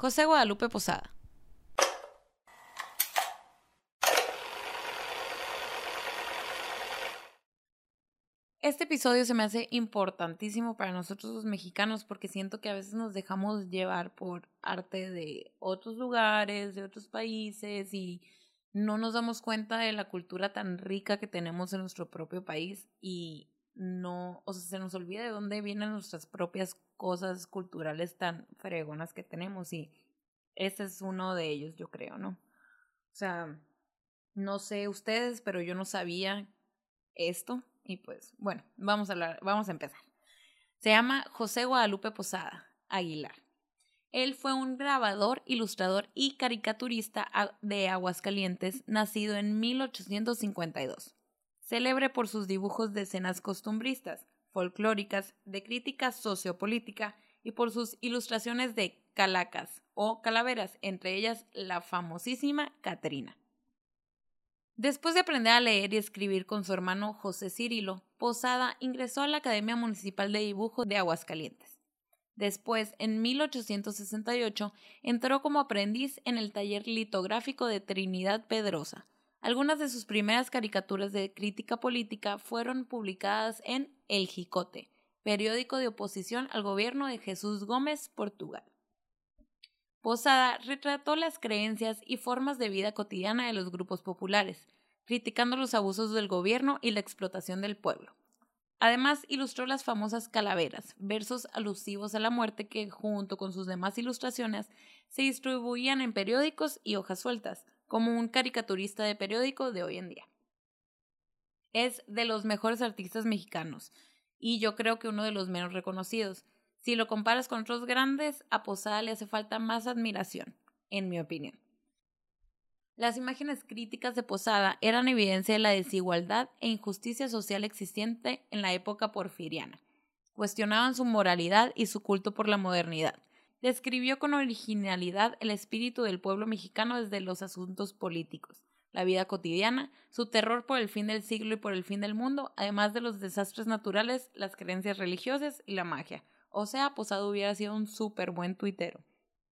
José Guadalupe Posada. Este episodio se me hace importantísimo para nosotros los mexicanos porque siento que a veces nos dejamos llevar por arte de otros lugares, de otros países y no nos damos cuenta de la cultura tan rica que tenemos en nuestro propio país y no, o sea, se nos olvida de dónde vienen nuestras propias cosas culturales tan fregonas que tenemos y ese es uno de ellos, yo creo, ¿no? O sea, no sé ustedes, pero yo no sabía esto y pues, bueno, vamos a hablar, vamos a empezar. Se llama José Guadalupe Posada Aguilar. Él fue un grabador, ilustrador y caricaturista de Aguascalientes, nacido en 1852. Célebre por sus dibujos de escenas costumbristas, folclóricas, de crítica sociopolítica y por sus ilustraciones de calacas o calaveras, entre ellas la famosísima Catrina. Después de aprender a leer y escribir con su hermano José Cirilo, Posada ingresó a la Academia Municipal de Dibujo de Aguascalientes. Después, en 1868, entró como aprendiz en el taller litográfico de Trinidad Pedrosa. Algunas de sus primeras caricaturas de crítica política fueron publicadas en El Jicote, periódico de oposición al gobierno de Jesús Gómez, Portugal. Posada retrató las creencias y formas de vida cotidiana de los grupos populares, criticando los abusos del gobierno y la explotación del pueblo. Además, ilustró las famosas calaveras, versos alusivos a la muerte que, junto con sus demás ilustraciones, se distribuían en periódicos y hojas sueltas, como un caricaturista de periódico de hoy en día. Es de los mejores artistas mexicanos, y yo creo que uno de los menos reconocidos, si lo comparas con otros grandes, a Posada le hace falta más admiración, en mi opinión. Las imágenes críticas de Posada eran evidencia de la desigualdad e injusticia social existente en la época porfiriana. Cuestionaban su moralidad y su culto por la modernidad. Describió con originalidad el espíritu del pueblo mexicano desde los asuntos políticos, la vida cotidiana, su terror por el fin del siglo y por el fin del mundo, además de los desastres naturales, las creencias religiosas y la magia, o sea, Posado hubiera sido un súper buen tuitero.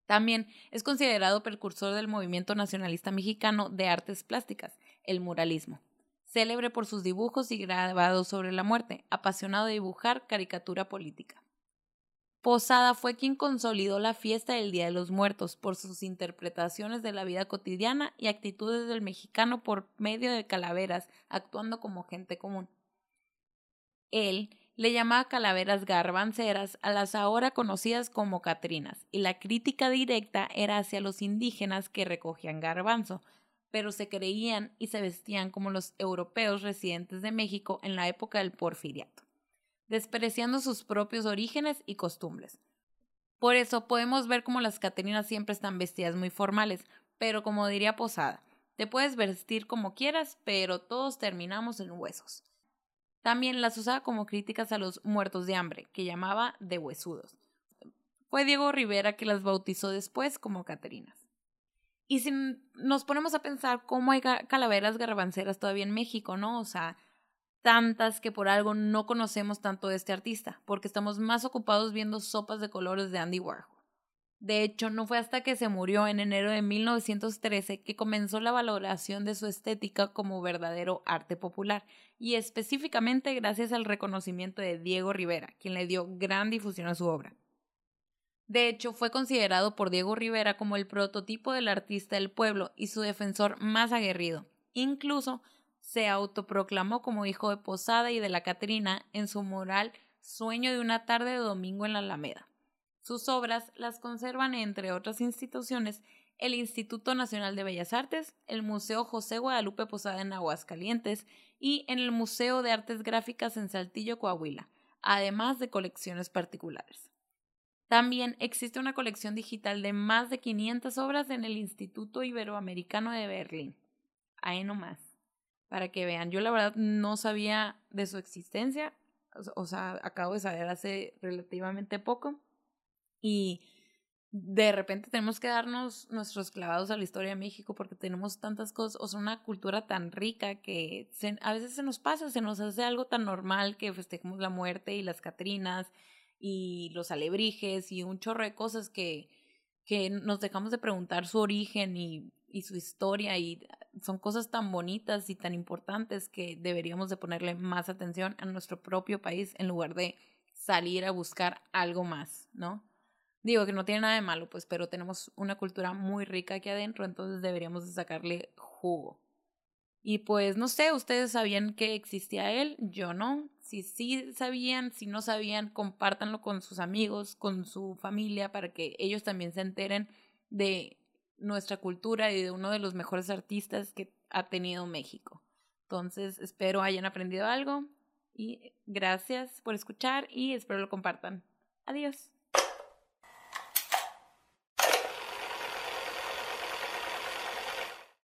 También es considerado precursor del movimiento nacionalista mexicano de artes plásticas, el muralismo. Célebre por sus dibujos y grabados sobre la muerte, apasionado de dibujar caricatura política. Posada fue quien consolidó la fiesta del Día de los Muertos por sus interpretaciones de la vida cotidiana y actitudes del mexicano por medio de calaveras, actuando como gente común. Él le llamaba calaveras garbanceras a las ahora conocidas como catrinas, y la crítica directa era hacia los indígenas que recogían garbanzo, pero se creían y se vestían como los europeos residentes de México en la época del porfiriato, despreciando sus propios orígenes y costumbres. Por eso podemos ver como las catrinas siempre están vestidas muy formales, pero como diría Posada, te puedes vestir como quieras, pero todos terminamos en huesos. También las usaba como críticas a los muertos de hambre, que llamaba de huesudos. Fue Diego Rivera que las bautizó después como Caterinas. Y si nos ponemos a pensar cómo hay calaveras garbanceras todavía en México, ¿no? O sea, tantas que por algo no conocemos tanto de este artista, porque estamos más ocupados viendo sopas de colores de Andy Warhol. De hecho, no fue hasta que se murió en enero de 1913 que comenzó la valoración de su estética como verdadero arte popular, y específicamente gracias al reconocimiento de Diego Rivera, quien le dio gran difusión a su obra. De hecho, fue considerado por Diego Rivera como el prototipo del artista del pueblo y su defensor más aguerrido. Incluso se autoproclamó como hijo de Posada y de la Catrina en su mural Sueño de una tarde de domingo en la Alameda. Sus obras las conservan, entre otras instituciones, el Instituto Nacional de Bellas Artes, el Museo José Guadalupe Posada en Aguascalientes y en el Museo de Artes Gráficas en Saltillo, Coahuila, además de colecciones particulares. También existe una colección digital de más de 500 obras en el Instituto Iberoamericano de Berlín. Ahí nomás, para que vean. Yo la verdad no sabía de su existencia, o sea, acabo de saber hace relativamente poco y de repente tenemos que darnos nuestros clavados a la historia de México porque tenemos tantas cosas, o sea, una cultura tan rica que a veces se nos pasa, se nos hace algo tan normal que festejemos la muerte y las Catrinas y los alebrijes y un chorro de cosas que, que nos dejamos de preguntar su origen y, y su historia y son cosas tan bonitas y tan importantes que deberíamos de ponerle más atención a nuestro propio país en lugar de salir a buscar algo más, ¿no? Digo que no tiene nada de malo, pues, pero tenemos una cultura muy rica aquí adentro, entonces deberíamos de sacarle jugo. Y pues no sé, ustedes sabían que existía él, yo no. Si sí sabían, si no sabían, compártanlo con sus amigos, con su familia, para que ellos también se enteren de nuestra cultura y de uno de los mejores artistas que ha tenido México. Entonces, espero hayan aprendido algo y gracias por escuchar y espero lo compartan. Adiós.